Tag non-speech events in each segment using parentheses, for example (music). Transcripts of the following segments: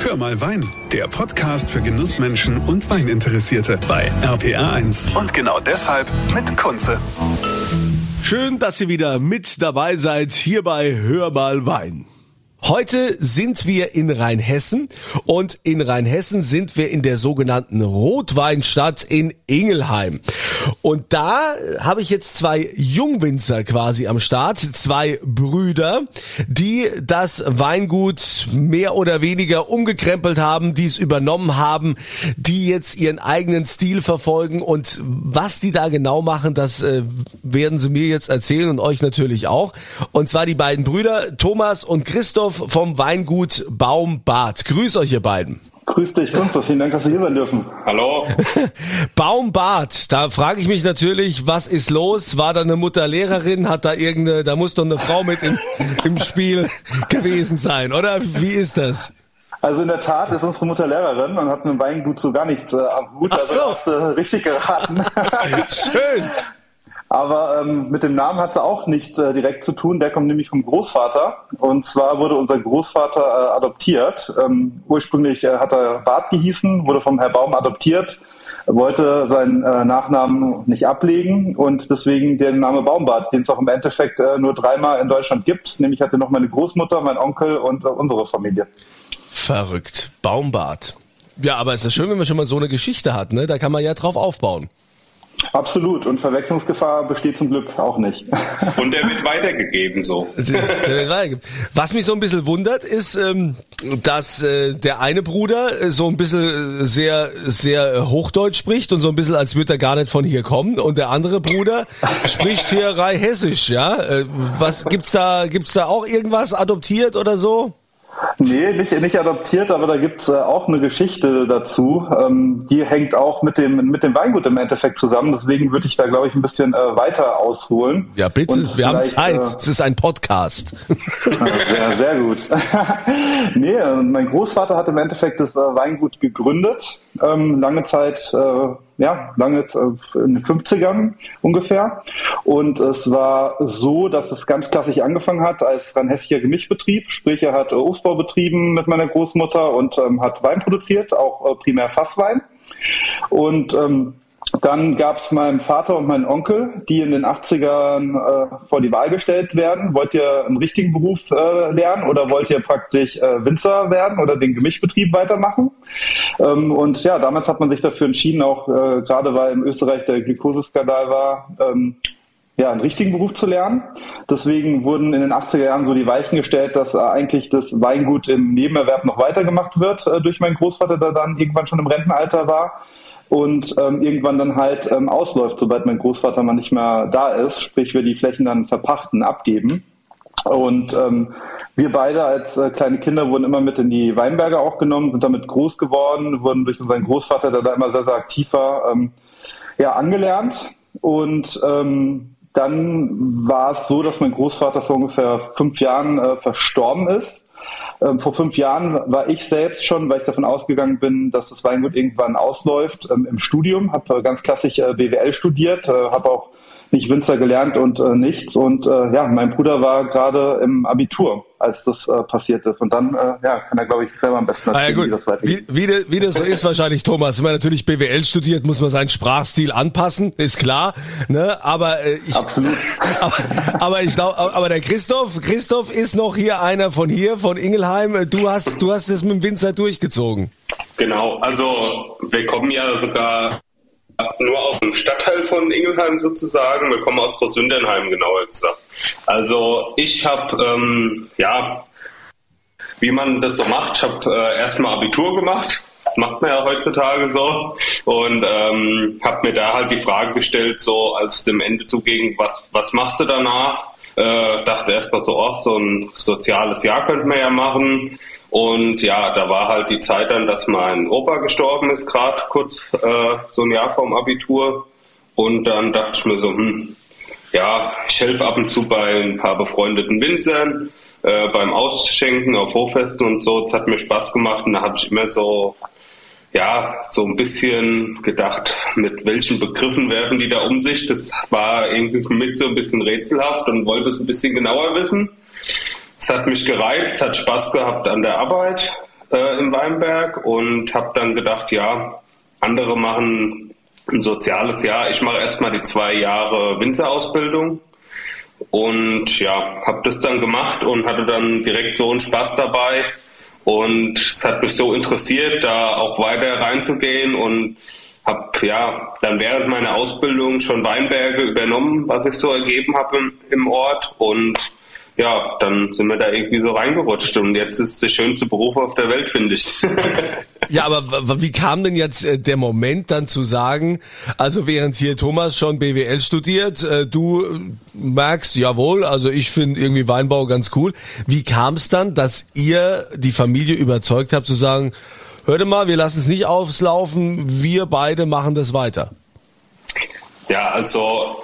Hör mal Wein, der Podcast für Genussmenschen und Weininteressierte bei RPR1. Und genau deshalb mit Kunze. Schön, dass ihr wieder mit dabei seid hier bei Hör mal Wein. Heute sind wir in Rheinhessen und in Rheinhessen sind wir in der sogenannten Rotweinstadt in Ingelheim. Und da habe ich jetzt zwei Jungwinzer quasi am Start, zwei Brüder, die das Weingut mehr oder weniger umgekrempelt haben, die es übernommen haben, die jetzt ihren eigenen Stil verfolgen und was die da genau machen, das äh, werden sie mir jetzt erzählen und euch natürlich auch. Und zwar die beiden Brüder Thomas und Christoph Christoph vom Weingut Baumbad. Grüß euch, ihr beiden. Grüß dich, Kunstler. Vielen Dank, dass wir hier sein dürfen. Hallo. (laughs) Baumbad, da frage ich mich natürlich, was ist los? War da eine Mutter Lehrerin? Hat da irgendeine, da muss doch eine Frau mit im, (laughs) im Spiel gewesen sein, oder? Wie ist das? Also in der Tat ist unsere Mutter Lehrerin und hat mit dem Weingut so gar nichts äh, am Hut. Ach so. Also hast du richtig geraten. (laughs) Schön. Aber ähm, mit dem Namen hat sie auch nichts äh, direkt zu tun. Der kommt nämlich vom Großvater. Und zwar wurde unser Großvater äh, adoptiert. Ähm, ursprünglich äh, hat er Bart gehießen, wurde vom Herr Baum adoptiert, wollte seinen äh, Nachnamen nicht ablegen und deswegen den Name Baumbart, den es auch im Endeffekt äh, nur dreimal in Deutschland gibt. Nämlich hatte noch meine Großmutter, mein Onkel und äh, unsere Familie. Verrückt. Baumbart. Ja, aber es ist schön, wenn man schon mal so eine Geschichte hat, ne? Da kann man ja drauf aufbauen. Absolut. Und Verwechslungsgefahr besteht zum Glück auch nicht. (laughs) Und der wird weitergegeben so. (laughs) Was mich so ein bisschen wundert, ist, ähm, dass äh, der eine Bruder äh, so ein bisschen sehr, sehr Hochdeutsch spricht und so ein bisschen, als würde er gar nicht von hier kommen. Und der andere Bruder spricht hier rei hessisch, ja? Äh, was gibt's da, gibt's da auch irgendwas adoptiert oder so? Nee, nicht, nicht adoptiert, aber da gibt's äh, auch eine Geschichte dazu. Ähm, die hängt auch mit dem, mit dem Weingut im Endeffekt zusammen. Deswegen würde ich da, glaube ich, ein bisschen äh, weiter ausholen. Ja, bitte, Und wir haben Zeit. Äh, es ist ein Podcast. (laughs) Ja, sehr gut. (laughs) nee, äh, mein Großvater hat im Endeffekt das äh, Weingut gegründet. Ähm, lange Zeit äh, ja, lange äh, in den 50ern ungefähr. Und es war so, dass es ganz klassisch angefangen hat als rein hessischer Gemischbetrieb. Sprich, er hat äh, Obstbau betrieben mit meiner Großmutter und ähm, hat Wein produziert, auch äh, primär Fasswein. Und ähm, dann gab es meinen Vater und meinen Onkel, die in den 80ern äh, vor die Wahl gestellt werden. Wollt ihr einen richtigen Beruf äh, lernen oder wollt ihr praktisch äh, Winzer werden oder den Gemischbetrieb weitermachen? Ähm, und ja, damals hat man sich dafür entschieden, auch äh, gerade weil in Österreich der Glukoseskandal war, ähm, ja, einen richtigen Beruf zu lernen. Deswegen wurden in den 80er Jahren so die Weichen gestellt, dass äh, eigentlich das Weingut im Nebenerwerb noch weitergemacht wird äh, durch meinen Großvater, der dann irgendwann schon im Rentenalter war und ähm, irgendwann dann halt ähm, ausläuft, sobald mein Großvater mal nicht mehr da ist, sprich wir die Flächen dann verpachten, abgeben. Und ähm, wir beide als äh, kleine Kinder wurden immer mit in die Weinberge auch genommen, sind damit groß geworden, wurden durch unseren Großvater, der da immer sehr, sehr aktiv war, ähm, ja, angelernt. Und ähm, dann war es so, dass mein Großvater vor ungefähr fünf Jahren äh, verstorben ist. Ähm, vor fünf Jahren war ich selbst schon, weil ich davon ausgegangen bin, dass das Weingut irgendwann ausläuft, ähm, im Studium, habe ganz klassisch äh, BWL studiert, äh, habe auch nicht Winzer gelernt und äh, nichts. Und äh, ja, mein Bruder war gerade im Abitur, als das äh, passiert ist. Und dann äh, ja, kann er, glaube ich, selber am besten erzählen, ah, ja, wie das weitergeht. Wie, wie, wie das so ist wahrscheinlich, Thomas. Wenn man natürlich BWL studiert, muss man seinen Sprachstil anpassen, ist klar. Ne? Aber äh, ich, Absolut. (laughs) aber, aber ich glaube, aber der Christoph, Christoph ist noch hier einer von hier, von Ingelheim. Du hast, du hast es mit dem Winzer durchgezogen. Genau, also wir kommen ja sogar nur aus dem Stadtteil von Ingelheim sozusagen. Wir kommen aus Großwindernheim, genauer gesagt. Also ich habe, ähm, ja, wie man das so macht, ich habe äh, erstmal Abitur gemacht. Macht man ja heutzutage so. Und ähm, habe mir da halt die Frage gestellt, so als es dem Ende zuging, was, was machst du danach? Äh, dachte erstmal so, oh, so ein soziales Jahr könnte man ja machen. Und ja, da war halt die Zeit dann, dass mein Opa gestorben ist, gerade kurz äh, so ein Jahr vorm Abitur. Und dann dachte ich mir so, hm, ja, ich helfe ab und zu bei ein paar befreundeten Winzern, äh, beim Ausschenken auf Hochfesten und so. Es hat mir Spaß gemacht und da habe ich immer so, ja, so ein bisschen gedacht, mit welchen Begriffen werfen die da um sich. Das war irgendwie für mich so ein bisschen rätselhaft und wollte es ein bisschen genauer wissen. Es hat mich gereizt, hat Spaß gehabt an der Arbeit. äh, im Weinberg und habe dann gedacht, ja, andere machen ein soziales Jahr. Ich mache erstmal die zwei Jahre Winzerausbildung und ja, habe das dann gemacht und hatte dann direkt so einen Spaß dabei. Und es hat mich so interessiert, da auch weiter reinzugehen und habe ja dann während meiner Ausbildung schon Weinberge übernommen, was ich so ergeben habe im, im Ort und ja, dann sind wir da irgendwie so reingerutscht und jetzt ist der schönste Beruf auf der Welt, finde ich. (laughs) ja, aber wie kam denn jetzt äh, der Moment dann zu sagen, also während hier Thomas schon BWL studiert, äh, du merkst, jawohl, also ich finde irgendwie Weinbau ganz cool. Wie kam es dann, dass ihr die Familie überzeugt habt zu sagen, hörte mal, wir lassen es nicht auslaufen, wir beide machen das weiter? Ja, also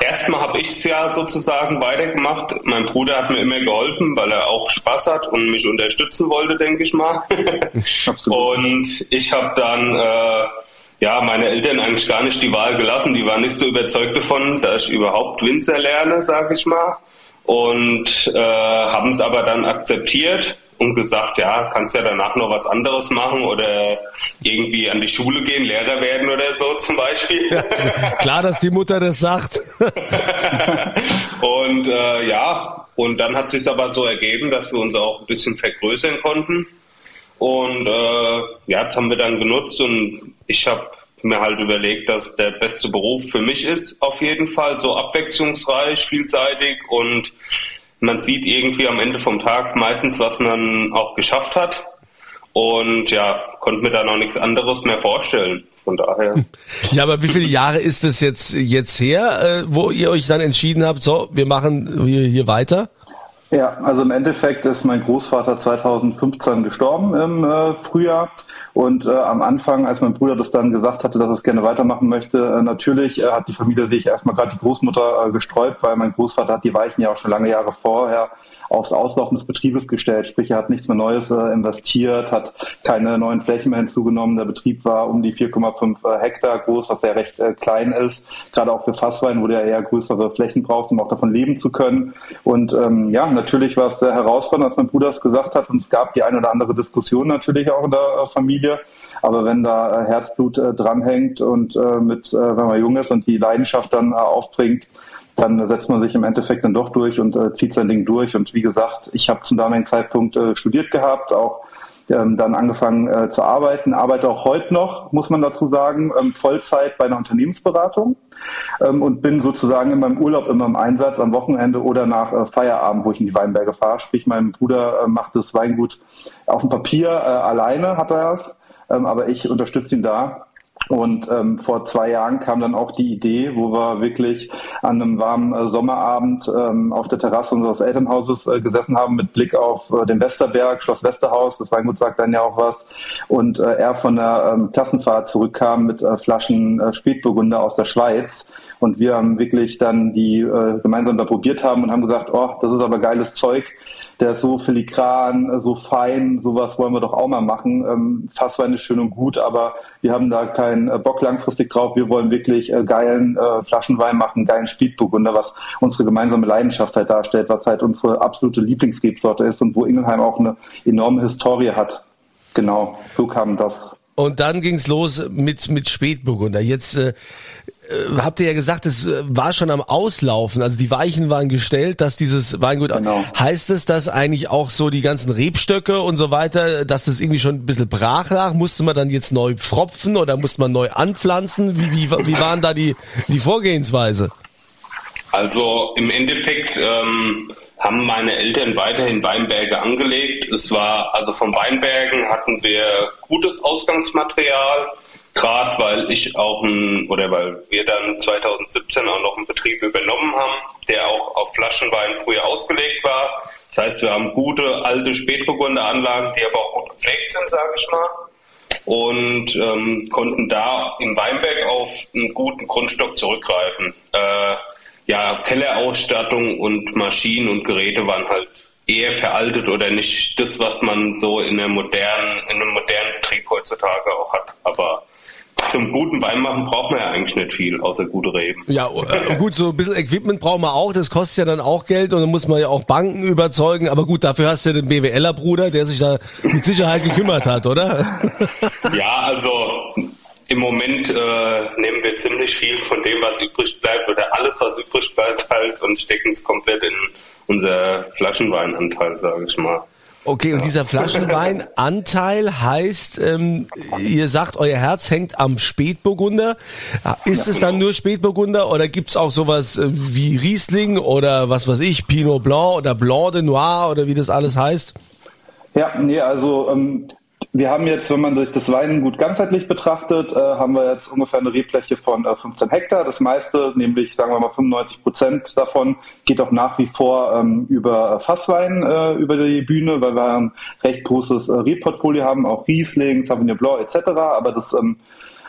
Erstmal habe ich es ja sozusagen weitergemacht. Mein Bruder hat mir immer geholfen, weil er auch Spaß hat und mich unterstützen wollte, denke ich mal. (laughs) und ich habe dann äh, ja meine Eltern eigentlich gar nicht die Wahl gelassen. Die waren nicht so überzeugt davon, dass ich überhaupt Winzer lerne, sage ich mal. Und äh, haben es aber dann akzeptiert und gesagt, ja, kannst ja danach noch was anderes machen oder irgendwie an die Schule gehen, Lehrer werden oder so zum Beispiel. Ja, klar, dass die Mutter das sagt. (laughs) und äh, ja, und dann hat sich aber so ergeben, dass wir uns auch ein bisschen vergrößern konnten. Und äh, ja, das haben wir dann genutzt und ich habe mir halt überlegt, dass der beste Beruf für mich ist, auf jeden Fall, so abwechslungsreich, vielseitig und man sieht irgendwie am Ende vom Tag meistens, was man auch geschafft hat. Und ja, konnte mir da noch nichts anderes mehr vorstellen. Von daher. (laughs) Ja, aber wie viele Jahre ist es jetzt, jetzt her, äh, wo ihr euch dann entschieden habt, so, wir machen hier, hier weiter? Ja, also im Endeffekt ist mein Großvater 2015 gestorben im äh, Frühjahr. Und äh, am Anfang, als mein Bruder das dann gesagt hatte, dass er es gerne weitermachen möchte, äh, natürlich äh, hat die Familie sich erstmal gerade die Großmutter äh, gesträubt, weil mein Großvater hat die Weichen ja auch schon lange Jahre vorher aufs Auslaufen des Betriebes gestellt. Sprich, er hat nichts mehr Neues äh, investiert, hat keine neuen Flächen mehr hinzugenommen. Der Betrieb war um die 4,5 äh, Hektar groß, was ja recht äh, klein ist. Gerade auch für Fasswein, wo ja eher größere Flächen brauchst, um auch davon leben zu können. Und ähm, ja, natürlich war es sehr herausfordernd, als mein Bruder es gesagt hat. Und es gab die eine oder andere Diskussion natürlich auch in der Familie. Aber wenn da Herzblut dranhängt und mit, wenn man jung ist und die Leidenschaft dann aufbringt, dann setzt man sich im Endeffekt dann doch durch und äh, zieht sein Ding durch. Und wie gesagt, ich habe zum damaligen Zeitpunkt äh, studiert gehabt, auch ähm, dann angefangen äh, zu arbeiten, arbeite auch heute noch, muss man dazu sagen, ähm, Vollzeit bei einer Unternehmensberatung ähm, und bin sozusagen in meinem Urlaub immer im Einsatz am Wochenende oder nach äh, Feierabend, wo ich in die Weinberge fahre. Sprich, mein Bruder äh, macht das Weingut auf dem Papier äh, alleine, hat er es, ähm, aber ich unterstütze ihn da und ähm, vor zwei Jahren kam dann auch die Idee, wo wir wirklich an einem warmen äh, Sommerabend ähm, auf der Terrasse unseres Elternhauses äh, gesessen haben mit Blick auf äh, den Westerberg, Schloss Westerhaus, das Weingut sagt dann ja auch was. Und äh, er von der ähm, Klassenfahrt zurückkam mit äh, Flaschen äh, Spätburgunder aus der Schweiz. Und wir haben wirklich dann die äh, gemeinsam da probiert haben und haben gesagt, oh, das ist aber geiles Zeug der ist so filigran, so fein, sowas wollen wir doch auch mal machen. Ähm, Fasswein ist schön und gut, aber wir haben da keinen äh, Bock langfristig drauf. Wir wollen wirklich äh, geilen äh, Flaschenwein machen, geilen Spätburgunder, was unsere gemeinsame Leidenschaft halt darstellt, was halt unsere absolute Lieblingsrebsorte ist und wo Ingelheim auch eine enorme Historie hat. Genau, so kam das. Und dann ging's los mit mit Spätburgunder. Jetzt äh, äh, habt ihr ja gesagt, es äh, war schon am Auslaufen, also die Weichen waren gestellt, dass dieses Weingut, genau. heißt es, dass eigentlich auch so die ganzen Rebstöcke und so weiter, dass das irgendwie schon ein bisschen brach lag? Musste man dann jetzt neu pfropfen oder musste man neu anpflanzen? Wie, wie, wie waren da die, die Vorgehensweise? Also im Endeffekt ähm, haben meine Eltern weiterhin Weinberge angelegt. Es war, also von Weinbergen hatten wir gutes Ausgangsmaterial Gerade weil ich auch ein, oder weil wir dann 2017 auch noch einen Betrieb übernommen haben, der auch auf Flaschenwein früher ausgelegt war. Das heißt, wir haben gute alte Spätburgunderanlagen, die aber auch gut gepflegt sind, sage ich mal. Und ähm, konnten da im Weinberg auf einen guten Grundstock zurückgreifen. Äh, ja, Kellerausstattung und Maschinen und Geräte waren halt eher veraltet oder nicht das, was man so in, der modernen, in einem modernen Betrieb heutzutage auch hat. Aber zum guten Wein machen braucht man ja eigentlich nicht viel, außer gute Reben. Ja, äh, gut, so ein bisschen Equipment braucht man auch, das kostet ja dann auch Geld und dann muss man ja auch Banken überzeugen, aber gut, dafür hast du ja den BWLer-Bruder, der sich da mit Sicherheit gekümmert hat, oder? (laughs) Ja, also im Moment äh, nehmen wir ziemlich viel von dem, was übrig bleibt, oder alles, was übrig bleibt, halt und stecken es komplett in unser Flaschenweinanteil, sage ich mal. Okay, und dieser Flaschenweinanteil heißt, ähm, ihr sagt, euer Herz hängt am Spätburgunder. Ist es dann nur Spätburgunder oder gibt's auch sowas äh, wie Riesling oder was weiß ich, Pinot Blanc oder Blanc de Noir oder wie das alles heißt? Ja, nee, also ähm, wir haben jetzt, wenn man sich das Weingut ganzheitlich betrachtet, äh, haben wir jetzt ungefähr eine Rebfläche von äh, 15 Hektar. Das meiste, nämlich sagen wir mal 95 Prozent davon, geht auch nach wie vor ähm, über Fasswein äh, über die Bühne, weil wir ein recht großes äh, Rebportfolio haben, auch Riesling, Sauvignon Blanc etc. Aber das ähm,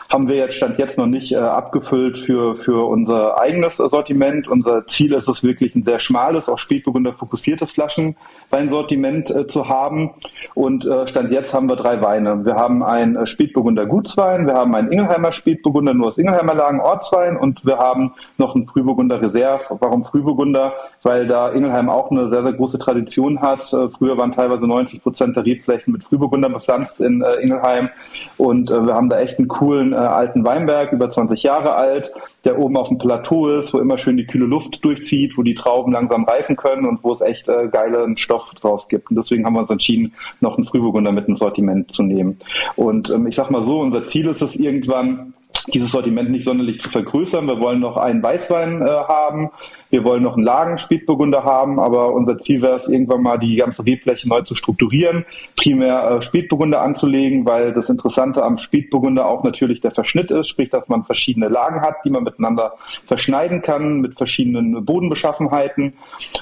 haben wir jetzt Stand jetzt noch nicht äh, abgefüllt für, für unser eigenes Sortiment. Unser Ziel ist es wirklich ein sehr schmales, auch Spätburgunder fokussiertes Flaschenweinsortiment äh, zu haben. Und äh, Stand jetzt haben wir drei Weine. Wir haben ein äh, Spätburgunder Gutswein, wir haben einen Ingelheimer Spätburgunder nur aus Ingelheimer Lagen Ortswein und wir haben noch einen Frühburgunder Reserve. Warum Frühburgunder? Weil da Ingelheim auch eine sehr, sehr große Tradition hat. Äh, früher waren teilweise 90 Prozent der Rebflächen mit Frühburgunder bepflanzt in äh, Ingelheim und äh, wir haben da echt einen coolen alten Weinberg, über 20 Jahre alt, der oben auf dem Plateau ist, wo immer schön die kühle Luft durchzieht, wo die Trauben langsam reifen können und wo es echt äh, geilen Stoff draus gibt. Und deswegen haben wir uns entschieden, noch einen Frühburgunder mit ins Sortiment zu nehmen. Und ähm, ich sag mal so, unser Ziel ist es irgendwann, dieses Sortiment nicht sonderlich zu vergrößern. Wir wollen noch einen Weißwein äh, haben, wir wollen noch einen Lagen-Spätburgunder haben, aber unser Ziel wäre es, irgendwann mal die ganze Rebfläche neu zu strukturieren, primär äh, Spätburgunder anzulegen, weil das Interessante am Spätburgunder auch natürlich der Verschnitt ist, sprich, dass man verschiedene Lagen hat, die man miteinander verschneiden kann, mit verschiedenen Bodenbeschaffenheiten.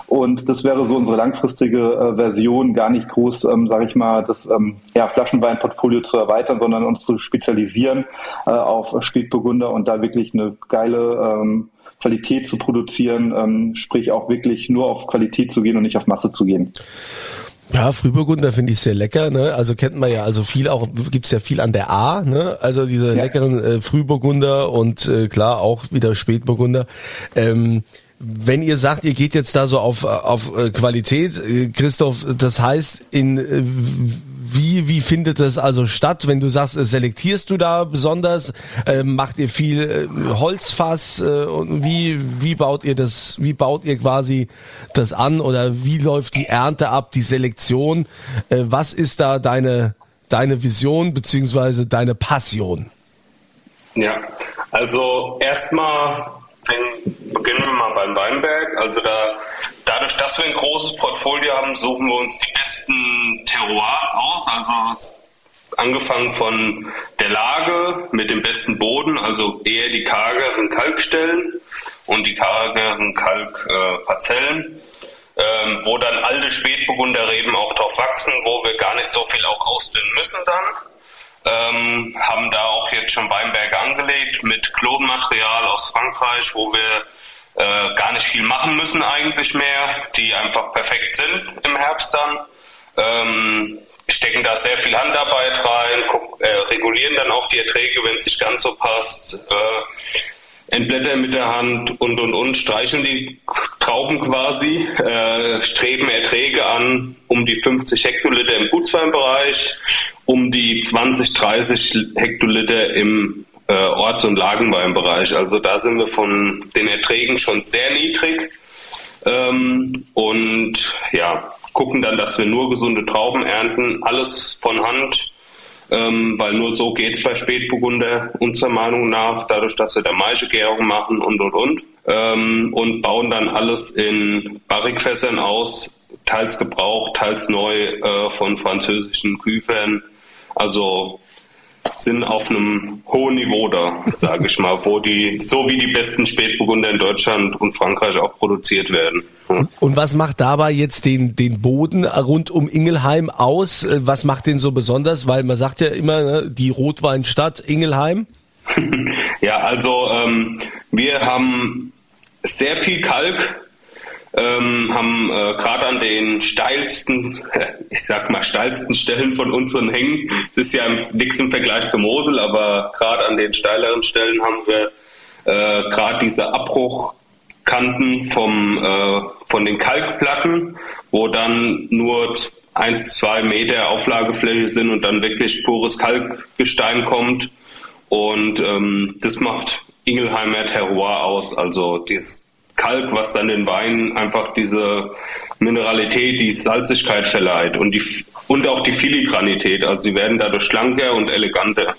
Und das wäre so unsere langfristige äh, Version, gar nicht groß, ähm, sage ich mal, das ähm, ja, Flaschenweinportfolio zu erweitern, sondern uns zu spezialisieren äh, auf Spätburgunder und da wirklich eine geile ähm, Qualität zu produzieren, ähm, sprich auch wirklich nur auf Qualität zu gehen und nicht auf Masse zu gehen. Ja, Frühburgunder finde ich sehr lecker, ne? Also kennt man ja, also viel auch, gibt's ja viel an der A, ne? Also diese ja. leckeren äh, Frühburgunder und äh, klar auch wieder Spätburgunder. Ähm, wenn ihr sagt, ihr geht jetzt da so auf, auf äh, Qualität, äh, Christoph, das heißt, in äh, wie, wie findet das also statt? Wenn du sagst, selektierst du da besonders? Äh, macht ihr viel äh, Holzfass? Äh, und wie, wie baut ihr das, wie baut ihr quasi das an? Oder wie läuft die Ernte ab, die Selektion? Äh, was ist da deine, deine Vision beziehungsweise deine Passion? Ja, also erstmal beginnen wir mal beim Weinberg. Also da, dadurch, dass wir ein großes Portfolio haben, suchen wir uns die besten Terroirs aus. Also angefangen von der Lage mit dem besten Boden, also eher die kargeren Kalkstellen und die kargeren Kalkparzellen. Ähm, wo dann alte Spätburgunderreben auch drauf wachsen, wo wir gar nicht so viel auch ausdünnen müssen dann ähm, haben da auch jetzt schon Weinberge angelegt mit Klonmaterial aus Frankreich, wo wir äh, gar nicht viel machen müssen eigentlich mehr, die einfach perfekt sind im Herbst dann. Ähm, stecken da sehr viel Handarbeit rein, guck, äh, regulieren dann auch die Erträge, wenn es nicht ganz so passt. Äh, entblättern mit der Hand und und und, streichen die Trauben quasi, äh, streben Erträge an um die 50 Hektoliter im Gutsweinbereich, um die 20, 30 Hektoliter im äh, Orts- und Lagenweinbereich. Also da sind wir von den Erträgen schon sehr niedrig. Ähm, und ja, gucken dann, dass wir nur gesunde Trauben ernten, alles von Hand ähm, weil nur so geht es bei Spätburgunder unserer Meinung nach, dadurch, dass wir da Maischegärung machen und und und ähm, und bauen dann alles in Barrikfässern aus, teils gebraucht, teils neu äh, von französischen Küfern. Also sind auf einem hohen Niveau da, (laughs) sage ich mal, wo die, so wie die besten Spätburgunder in Deutschland und Frankreich auch produziert werden. Hm. Und was macht dabei jetzt den, den Boden rund um Ingelheim aus? Äh, was macht den so besonders? Weil man sagt ja immer, ne, die Rotweinstadt Ingelheim. (laughs) ja, also ähm, wir haben sehr viel Kalk ähm, haben äh, gerade an den steilsten, (laughs) ich sag mal steilsten Stellen von unseren Hängen, das ist ja nichts im Vergleich zur Mosel, aber gerade an den steileren Stellen haben wir äh, gerade diese Abbruchkanten vom, äh, von den Kalkplatten, wo dann nur ein, zwei Meter Auflagefläche sind und dann wirklich pures Kalkgestein kommt. Und ähm, das macht Ingelheimer Terroir aus. Also dieses Kalk, was dann den Weinen einfach diese Mineralität, die Salzigkeit verleiht und, die, und auch die Filigranität. Also sie werden dadurch schlanker und eleganter.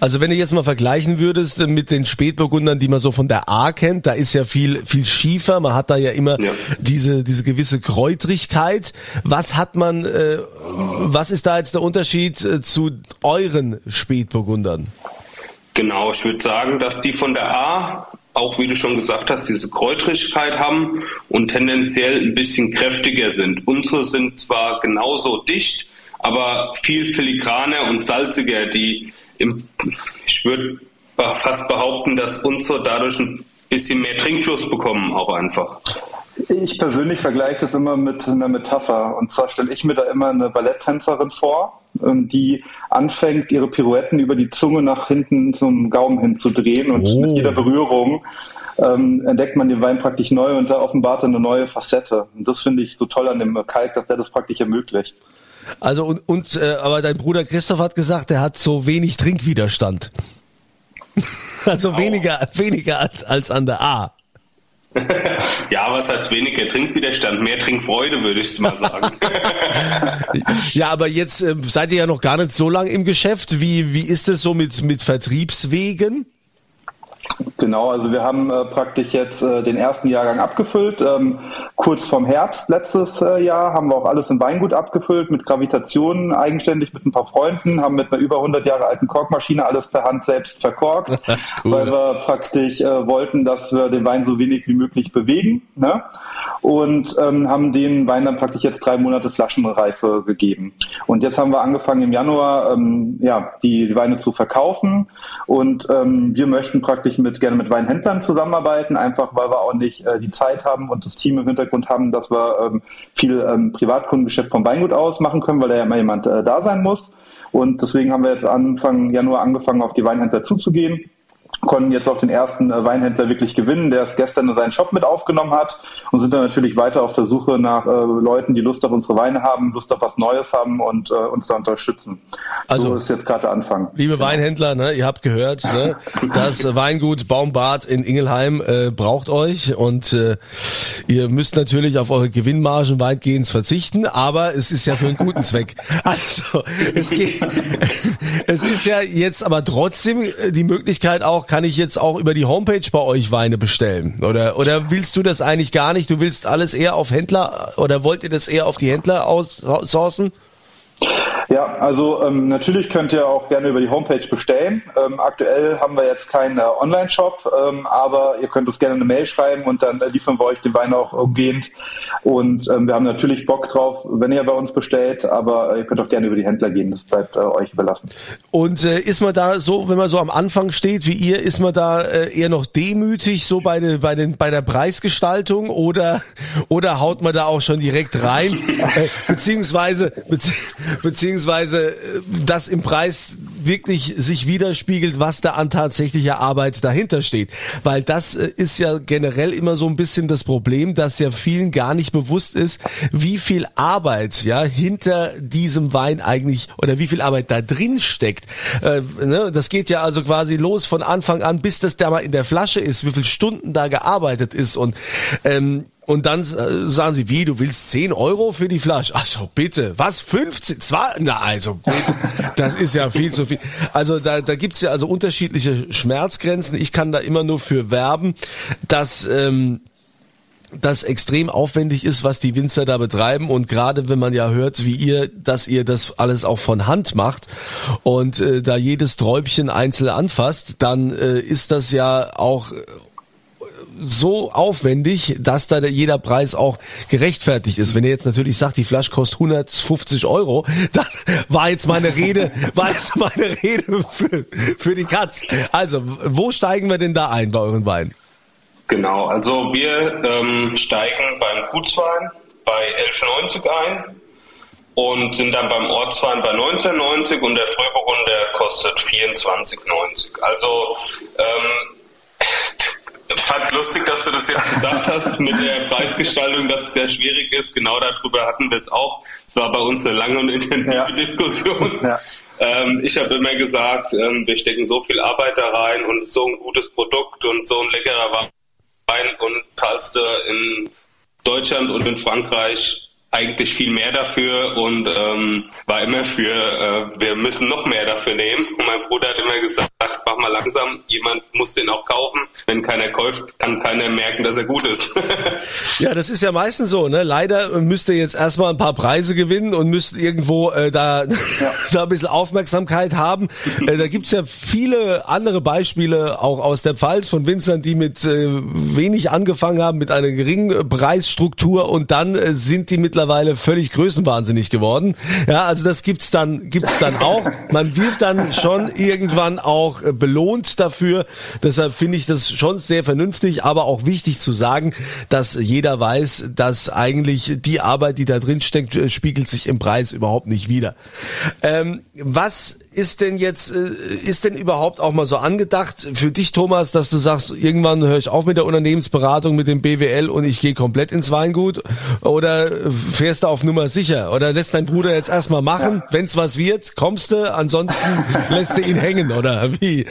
Also wenn du jetzt mal vergleichen würdest mit den Spätburgundern, die man so von der A kennt, da ist ja viel viel schiefer, man hat da ja immer ja. diese diese gewisse Kräutrigkeit. Was hat man äh, was ist da jetzt der Unterschied äh, zu euren Spätburgundern? Genau, ich würde sagen, dass die von der A auch, wie du schon gesagt hast, diese Kräutrigkeit haben und tendenziell ein bisschen kräftiger sind. Unsere sind zwar genauso dicht, aber viel filigraner und salziger. Die ich würde fast behaupten, dass unsere dadurch ein bisschen mehr Trinkfluss bekommen, auch einfach. Ich persönlich vergleiche das immer mit einer Metapher. Und zwar stelle ich mir da immer eine Balletttänzerin vor, ähm, die anfängt, ihre Pirouetten über die Zunge nach hinten zum Gaumen hinzudrehen und oh. mit jeder Berührung ähm, entdeckt man den Wein praktisch neu und da offenbart eine neue Facette. Und das finde ich so toll an dem Kalk, dass der das praktisch ermöglicht. Also und, und äh, aber dein Bruder Christoph hat gesagt, er hat so wenig Trinkwiderstand. (laughs) also oh. weniger weniger als, als an der A. (laughs) ja, was heißt weniger Trinkwiderstand? Mehr Trinkfreude, würde ich mal sagen. (laughs) ja, aber jetzt äh, seid ihr ja noch gar nicht so lange im Geschäft. Wie, wie ist es so mit, mit Vertriebswegen? Genau, also wir haben äh, praktisch jetzt äh, den ersten Jahrgang abgefüllt. Ähm, kurz vorm Herbst letztes äh, Jahr haben wir auch alles im Weingut abgefüllt mit Gravitation, eigenständig mit ein paar Freunden, haben mit einer über 100 Jahre alten Korkmaschine alles per Hand selbst verkorkt, (laughs) cool. weil wir praktisch äh, wollten, dass wir den Wein so wenig wie möglich bewegen. Ne? Und ähm, haben den Wein dann praktisch jetzt drei Monate Flaschenreife gegeben. Und jetzt haben wir angefangen im Januar ähm, ja, die, die Weine zu verkaufen und ähm, wir möchten praktisch mit gerne mit Weinhändlern zusammenarbeiten, einfach weil wir auch nicht äh, die Zeit haben und das Team im Hintergrund haben, dass wir ähm, viel ähm, Privatkundengeschäft vom Weingut aus machen können, weil da ja immer jemand äh, da sein muss. Und deswegen haben wir jetzt Anfang Januar angefangen, auf die Weinhändler zuzugehen konnten jetzt auch den ersten äh, Weinhändler wirklich gewinnen, der es gestern in seinen Shop mit aufgenommen hat und sind dann natürlich weiter auf der Suche nach äh, Leuten, die Lust auf unsere Weine haben, Lust auf was Neues haben und äh, uns da unterstützen. Also so ist jetzt gerade der Anfang. Liebe genau. Weinhändler, ne, ihr habt gehört, ne, das Weingut Baumbad in Ingelheim äh, braucht euch und äh, ihr müsst natürlich auf eure Gewinnmargen weitgehend verzichten, aber es ist ja für einen guten Zweck. (laughs) Also es geht, (laughs) es ist ja jetzt aber trotzdem die Möglichkeit auch kann ich jetzt auch über die Homepage bei euch Weine bestellen? Oder, oder willst du das eigentlich gar nicht? Du willst alles eher auf Händler oder wollt ihr das eher auf die Händler outsourcen? Ja, also ähm, natürlich könnt ihr auch gerne über die Homepage bestellen. Ähm, aktuell haben wir jetzt keinen äh, Online-Shop, ähm, aber ihr könnt uns gerne eine Mail schreiben und dann äh, liefern wir euch den Wein auch umgehend. Und ähm, wir haben natürlich Bock drauf, wenn ihr bei uns bestellt, aber äh, ihr könnt auch gerne über die Händler gehen. Das bleibt äh, euch überlassen. Und äh, ist man da so, wenn man so am Anfang steht wie ihr, ist man da äh, eher noch demütig so bei, de, bei, den, bei der Preisgestaltung oder, oder haut man da auch schon direkt rein? (laughs) äh, beziehungsweise, bezieh beziehungsweise äh, das im Preis wirklich sich widerspiegelt, was da an tatsächlicher Arbeit dahinter steht. Weil das äh, ist ja generell immer so ein bisschen das Problem, dass ja vielen gar nicht bewusst ist, wie viel Arbeit ja hinter diesem Wein eigentlich oder wie viel Arbeit da drin steckt. Äh, ne? Das geht ja also quasi los von Anfang an, bis das da mal in der Flasche ist, wie viel Stunden da gearbeitet ist und ähm, und dann äh, sagen sie, wie, du willst 10 Euro für die Flasche? Ach so, bitte. Was? 15? Zwei? Na, also bitte. Das ist ja viel zu viel. Also da, da gibt's ja also unterschiedliche Schmerzgrenzen. Ich kann da immer nur für werben, dass... Ähm, das extrem aufwendig ist, was die Winzer da betreiben und gerade wenn man ja hört, wie ihr, dass ihr das alles auch von Hand macht und äh, da jedes Träubchen einzeln anfasst, dann äh, ist das ja auch so aufwendig, dass da jeder Preis auch gerechtfertigt ist. Wenn ihr jetzt natürlich sagt, die Flasche kostet 150 Euro, (laughs) dann war jetzt meine Rede, war jetzt meine Rede für, für die Katz. Also, wo steigen wir denn da ein bei euren Weinen? Genau, also wir ähm, steigen beim Gutswein bei 11,90 ein und sind dann beim Ortswein bei 19,90 und der Frühburgunder kostet 24,90. Also ähm, fand es lustig, dass du das jetzt gesagt hast mit der Preisgestaltung, dass es sehr schwierig ist. Genau darüber hatten wir es auch. Es war bei uns eine lange und intensive ja. Diskussion. Ja. Ähm, ich habe immer gesagt, ähm, wir stecken so viel Arbeit da rein und so ein gutes Produkt und so ein leckerer Wein und zahlst du in Deutschland und in Frankreich eigentlich viel mehr dafür und ähm, war immer für, äh, wir müssen noch mehr dafür nehmen. Und mein Bruder hat immer gesagt, mach mal langsam, jemand muss den auch kaufen. Wenn keiner kauft, kann keiner merken, dass er gut ist. (laughs) ja, das ist ja meistens so. Ne? Leider müsst ihr jetzt erstmal ein paar Preise gewinnen und müsst irgendwo äh, da, ja. (laughs) da ein bisschen Aufmerksamkeit haben. äh, da gibt's ja viele andere Beispiele, auch aus der Pfalz von Winzern, die mit äh, wenig angefangen haben, mit einer geringen Preisstruktur und dann äh, sind die mit mittlerweile völlig größenwahnsinnig geworden. Ja, also das gibt's dann, gibt's dann auch. Man wird dann schon irgendwann auch äh, belohnt dafür. Deshalb finde ich das schon sehr vernünftig, aber auch wichtig zu sagen, dass jeder weiß, dass eigentlich die Arbeit, die da drin steckt, äh, spiegelt sich im Preis überhaupt nicht wieder. Ähm, was ist denn jetzt, äh, ist denn überhaupt auch mal so angedacht für dich, Thomas, dass du sagst, irgendwann höre ich auf mit der Unternehmensberatung, mit dem BWL und ich gehe komplett ins Weingut? Oder fährst du auf Nummer sicher? Oder lässt dein Bruder jetzt erstmal machen? Ja. Wenn's was wird, kommst du, ansonsten (laughs) lässt du ihn hängen, oder wie?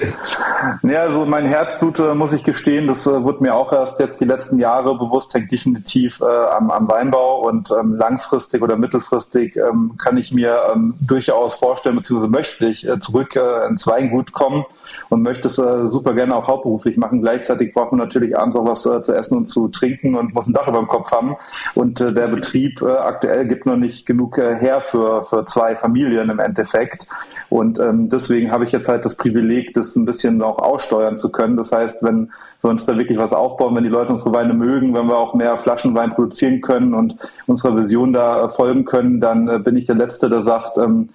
Ja, also mein Herzblut, äh, muss ich gestehen, das äh, wird mir auch erst jetzt die letzten Jahre bewusst, hängt definitiv äh, am, am Weinbau und ähm, langfristig oder mittelfristig ähm, kann ich mir ähm, durchaus vorstellen, beziehungsweise möchte ich äh, zurück äh, ins Weingut kommen und möchte es äh, super gerne auch hauptberuflich machen. Gleichzeitig braucht man natürlich abends auch was äh, zu essen und zu trinken und muss ein Dach über dem Kopf haben. Und der Betrieb aktuell gibt noch nicht genug her für, für zwei Familien im Endeffekt. Und ähm, deswegen habe ich jetzt halt das Privileg, das ein bisschen auch aussteuern zu können. Das heißt, wenn wir uns da wirklich was aufbauen, wenn die Leute unsere Weine mögen, wenn wir auch mehr Flaschenwein produzieren können und unserer Vision da folgen können, dann bin ich der Letzte, der sagt, ähm,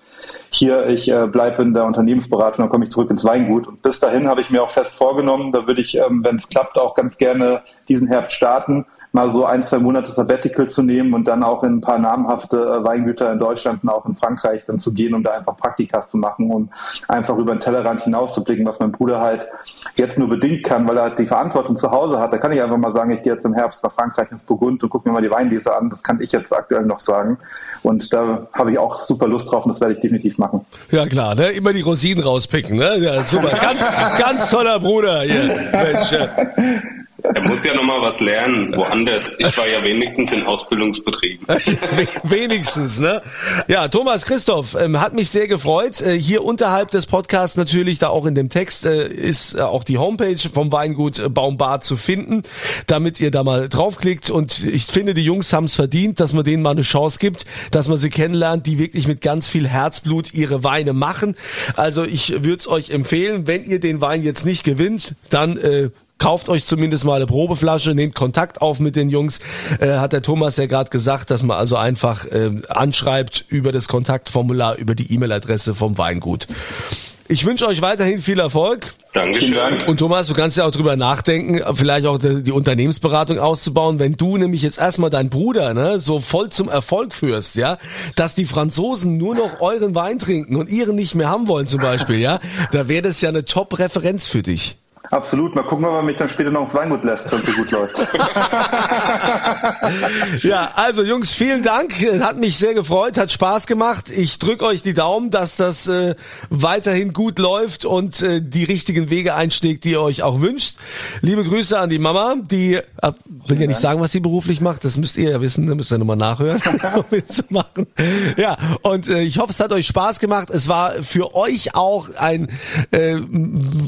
hier, ich äh, bleibe in der Unternehmensberatung, dann komme ich zurück ins Weingut. Und bis dahin habe ich mir auch fest vorgenommen, da würde ich, ähm, wenn es klappt, auch ganz gerne diesen Herbst starten mal so ein, zwei Monate Sabbatical zu nehmen und dann auch in ein paar namhafte äh, Weingüter in Deutschland und auch in Frankreich dann zu gehen, um da einfach Praktikas zu machen und einfach über den Tellerrand hinauszublicken, was mein Bruder halt jetzt nur bedingt kann, weil er halt die Verantwortung zu Hause hat. Da kann ich einfach mal sagen, ich gehe jetzt im Herbst nach Frankreich ins Burgund und gucke mir mal die Weinlese an. Das kann ich jetzt aktuell noch sagen. Und da habe ich auch super Lust drauf und das werde ich definitiv machen. Ja klar, ne? immer die Rosinen rauspicken. Ne? Ja, super, ganz, ganz toller Bruder. Hier. Mensch, ja. Er muss ja nochmal was lernen, woanders. Ich war ja wenigstens in Ausbildungsbetrieben. (laughs) wenigstens, ne? Ja, Thomas Christoph, ähm, hat mich sehr gefreut. Äh, hier unterhalb des Podcasts natürlich, da auch in dem Text, äh, ist äh, auch die Homepage vom Weingut äh, Baumbad zu finden, damit ihr da mal draufklickt. Und ich finde, die Jungs haben es verdient, dass man denen mal eine Chance gibt, dass man sie kennenlernt, die wirklich mit ganz viel Herzblut ihre Weine machen. Also ich würde es euch empfehlen, wenn ihr den Wein jetzt nicht gewinnt, dann äh, kauft euch zumindest mal eine Probeflasche, nehmt Kontakt auf mit den Jungs. Äh, hat der Thomas ja gerade gesagt, dass man also einfach äh, anschreibt über das Kontaktformular, über die E-Mail-Adresse vom Weingut. Ich wünsche euch weiterhin viel Erfolg. Dankeschön. Und Thomas, du kannst ja auch drüber nachdenken, vielleicht auch die, die Unternehmensberatung auszubauen, wenn du nämlich jetzt erstmal deinen Bruder ne, so voll zum Erfolg führst, ja, dass die Franzosen nur noch euren Wein trinken und ihren nicht mehr haben wollen zum Beispiel, ja, da wäre das ja eine Top-Referenz für dich. Absolut. Mal gucken, ob er mich dann später noch ins Weingut lässt, wenn es gut läuft. (laughs) ja, also Jungs, vielen Dank. Hat mich sehr gefreut, hat Spaß gemacht. Ich drücke euch die Daumen, dass das äh, weiterhin gut läuft und äh, die richtigen Wege einschlägt, die ihr euch auch wünscht. Liebe Grüße an die Mama, die äh, will ja nicht sagen, was sie beruflich macht. Das müsst ihr ja wissen, da müsst ihr nochmal nachhören, (laughs) um mitzumachen. Ja, und äh, ich hoffe, es hat euch Spaß gemacht. Es war für euch auch ein, äh,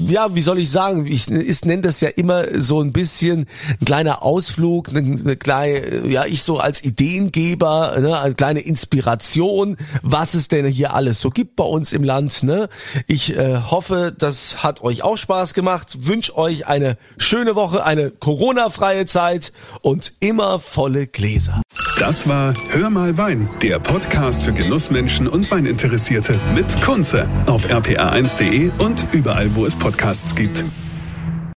ja, wie soll ich sagen, ich, ich nenne das ja immer so ein bisschen ein kleiner Ausflug, eine, eine kleine, ja, ich so als Ideengeber, ne, eine kleine Inspiration, was es denn hier alles so gibt bei uns im Land. Ne? Ich äh, hoffe, das hat euch auch Spaß gemacht. Wünsche euch eine schöne Woche, eine Corona-freie Zeit und immer volle Gläser. Das war Hör mal Wein, der Podcast für Genussmenschen und Weininteressierte mit Kunze auf rpa1.de und überall, wo es Podcasts gibt.